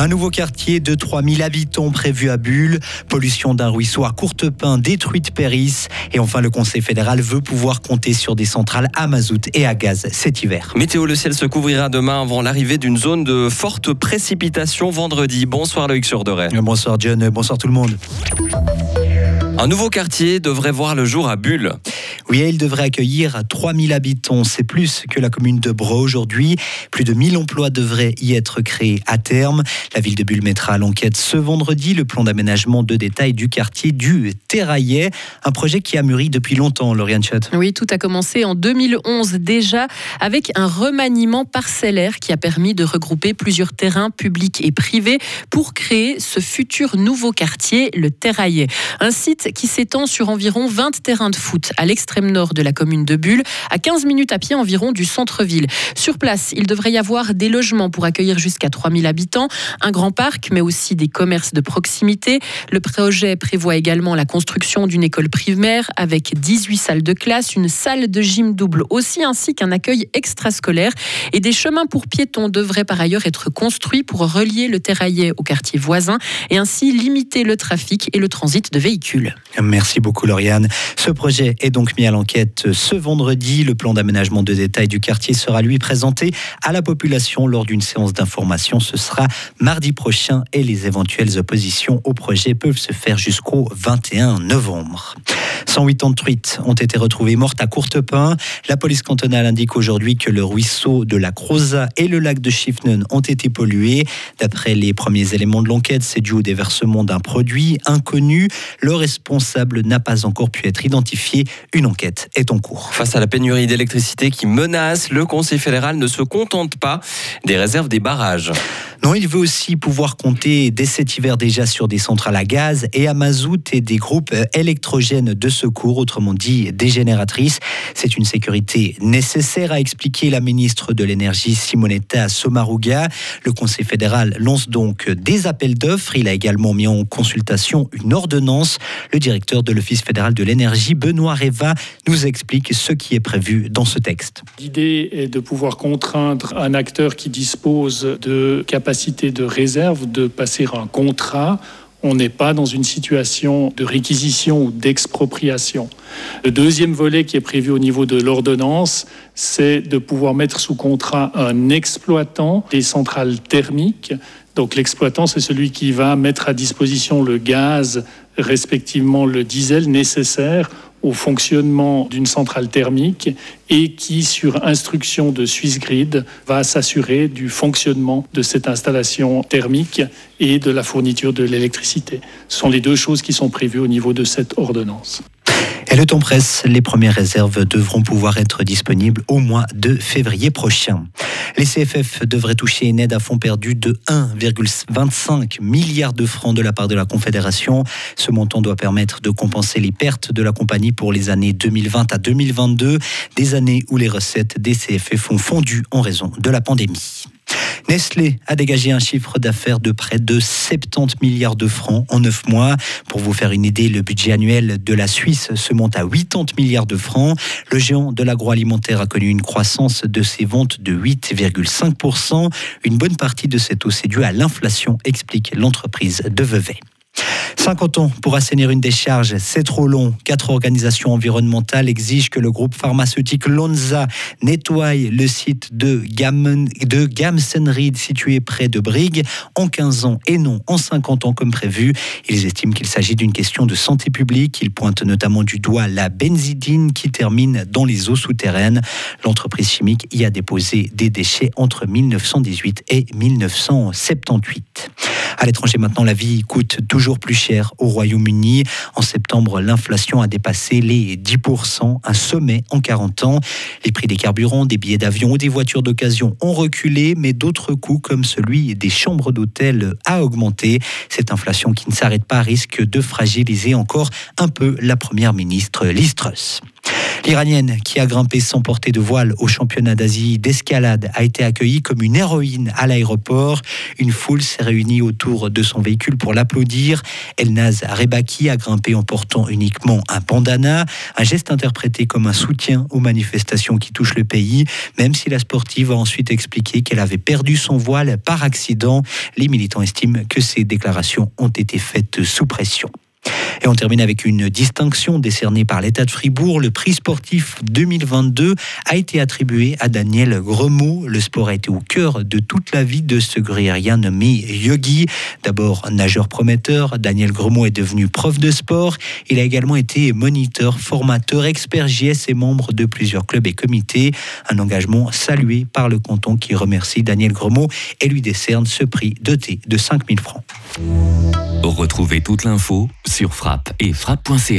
Un nouveau quartier de 3000 habitants prévu à Bulle, pollution d'un ruisseau à Courtepin détruite Péris et enfin le Conseil fédéral veut pouvoir compter sur des centrales à mazout et à gaz cet hiver. Météo, le ciel se couvrira demain avant l'arrivée d'une zone de forte précipitation vendredi. Bonsoir Loïc Surderet. Bonsoir John, bonsoir tout le monde. Un nouveau quartier devrait voir le jour à Bulle. Oui, il devrait accueillir 3000 habitants. C'est plus que la commune de Bro aujourd'hui. Plus de 1000 emplois devraient y être créés à terme. La ville de Bulle mettra à l'enquête ce vendredi le plan d'aménagement de détail du quartier du Terraillet. Un projet qui a mûri depuis longtemps, Lauriane Schott. Oui, tout a commencé en 2011 déjà avec un remaniement parcellaire qui a permis de regrouper plusieurs terrains publics et privés pour créer ce futur nouveau quartier, le Terraillet. Un site qui s'étend sur environ 20 terrains de foot à l'extrême nord de la commune de Bulle, à 15 minutes à pied environ du centre-ville. Sur place, il devrait y avoir des logements pour accueillir jusqu'à 3000 habitants, un grand parc, mais aussi des commerces de proximité. Le projet prévoit également la construction d'une école primaire avec 18 salles de classe, une salle de gym double aussi, ainsi qu'un accueil extrascolaire. Et des chemins pour piétons devraient par ailleurs être construits pour relier le Terraillet au quartier voisin et ainsi limiter le trafic et le transit de véhicules. Merci beaucoup Lauriane. Ce projet est donc mis à l'enquête ce vendredi. Le plan d'aménagement de détail du quartier sera lui présenté à la population lors d'une séance d'information. Ce sera mardi prochain et les éventuelles oppositions au projet peuvent se faire jusqu'au 21 novembre. 108 ans de truites ont été retrouvées mortes à Courtepin. La police cantonale indique aujourd'hui que le ruisseau de la Croza et le lac de Schiffnen ont été pollués. D'après les premiers éléments de l'enquête, c'est dû au déversement d'un produit inconnu. Le responsable n'a pas encore pu être identifié. Une enquête est en cours. Face à la pénurie d'électricité qui menace, le Conseil fédéral ne se contente pas des réserves des barrages. Non, il veut aussi pouvoir compter dès cet hiver déjà sur des centrales à gaz et à mazout et des groupes électrogènes de secours, autrement dit des génératrices. C'est une sécurité nécessaire, a expliqué la ministre de l'Énergie Simonetta Sommaruga. Le Conseil fédéral lance donc des appels d'offres. Il a également mis en consultation une ordonnance. Le directeur de l'Office fédéral de l'énergie, Benoît Reva, nous explique ce qui est prévu dans ce texte. L'idée est de pouvoir contraindre un acteur qui dispose de capacités de réserve de passer un contrat. On n'est pas dans une situation de réquisition ou d'expropriation. Le deuxième volet qui est prévu au niveau de l'ordonnance, c'est de pouvoir mettre sous contrat un exploitant des centrales thermiques. Donc l'exploitant, c'est celui qui va mettre à disposition le gaz, respectivement le diesel nécessaire au fonctionnement d'une centrale thermique et qui, sur instruction de Swissgrid, va s'assurer du fonctionnement de cette installation thermique et de la fourniture de l'électricité. Ce sont les deux choses qui sont prévues au niveau de cette ordonnance. Et le temps presse, les premières réserves devront pouvoir être disponibles au mois de février prochain. Les CFF devraient toucher une aide à fonds perdu de 1,25 milliard de francs de la part de la Confédération. Ce montant doit permettre de compenser les pertes de la compagnie pour les années 2020 à 2022, des années où les recettes des CFF ont fondu en raison de la pandémie. Nestlé a dégagé un chiffre d'affaires de près de 70 milliards de francs en 9 mois. Pour vous faire une idée, le budget annuel de la Suisse se monte à 80 milliards de francs. Le géant de l'agroalimentaire a connu une croissance de ses ventes de 8,5%. Une bonne partie de cette hausse est due à l'inflation, explique l'entreprise de Vevey. 50 ans pour assainir une décharge, c'est trop long. Quatre organisations environnementales exigent que le groupe pharmaceutique Lonza nettoie le site de, Gamen, de Gamsenried situé près de Brigue en 15 ans et non en 50 ans comme prévu. Ils estiment qu'il s'agit d'une question de santé publique. Ils pointent notamment du doigt la benzidine qui termine dans les eaux souterraines. L'entreprise chimique y a déposé des déchets entre 1918 et 1978. À l'étranger maintenant, la vie coûte toujours plus cher au Royaume-Uni. En septembre, l'inflation a dépassé les 10%, un sommet en 40 ans. Les prix des carburants, des billets d'avion ou des voitures d'occasion ont reculé, mais d'autres coûts comme celui des chambres d'hôtel a augmenté. Cette inflation qui ne s'arrête pas risque de fragiliser encore un peu la première ministre Liz L'Iranienne, qui a grimpé sans porter de voile au championnat d'Asie d'escalade, a été accueillie comme une héroïne à l'aéroport. Une foule s'est réunie autour de son véhicule pour l'applaudir. Elnaz Rebaki a grimpé en portant uniquement un bandana, un geste interprété comme un soutien aux manifestations qui touchent le pays, même si la sportive a ensuite expliqué qu'elle avait perdu son voile par accident. Les militants estiment que ces déclarations ont été faites sous pression. On termine avec une distinction décernée par l'État de Fribourg. Le prix sportif 2022 a été attribué à Daniel Gremaud. Le sport a été au cœur de toute la vie de ce gruyérien nommé Yogi. D'abord nageur prometteur, Daniel Gremaud est devenu prof de sport. Il a également été moniteur, formateur, expert JS et membre de plusieurs clubs et comités. Un engagement salué par le canton qui remercie Daniel Gremaud et lui décerne ce prix doté de 5000 francs. Retrouvez toute l'info sur et frappe.ch.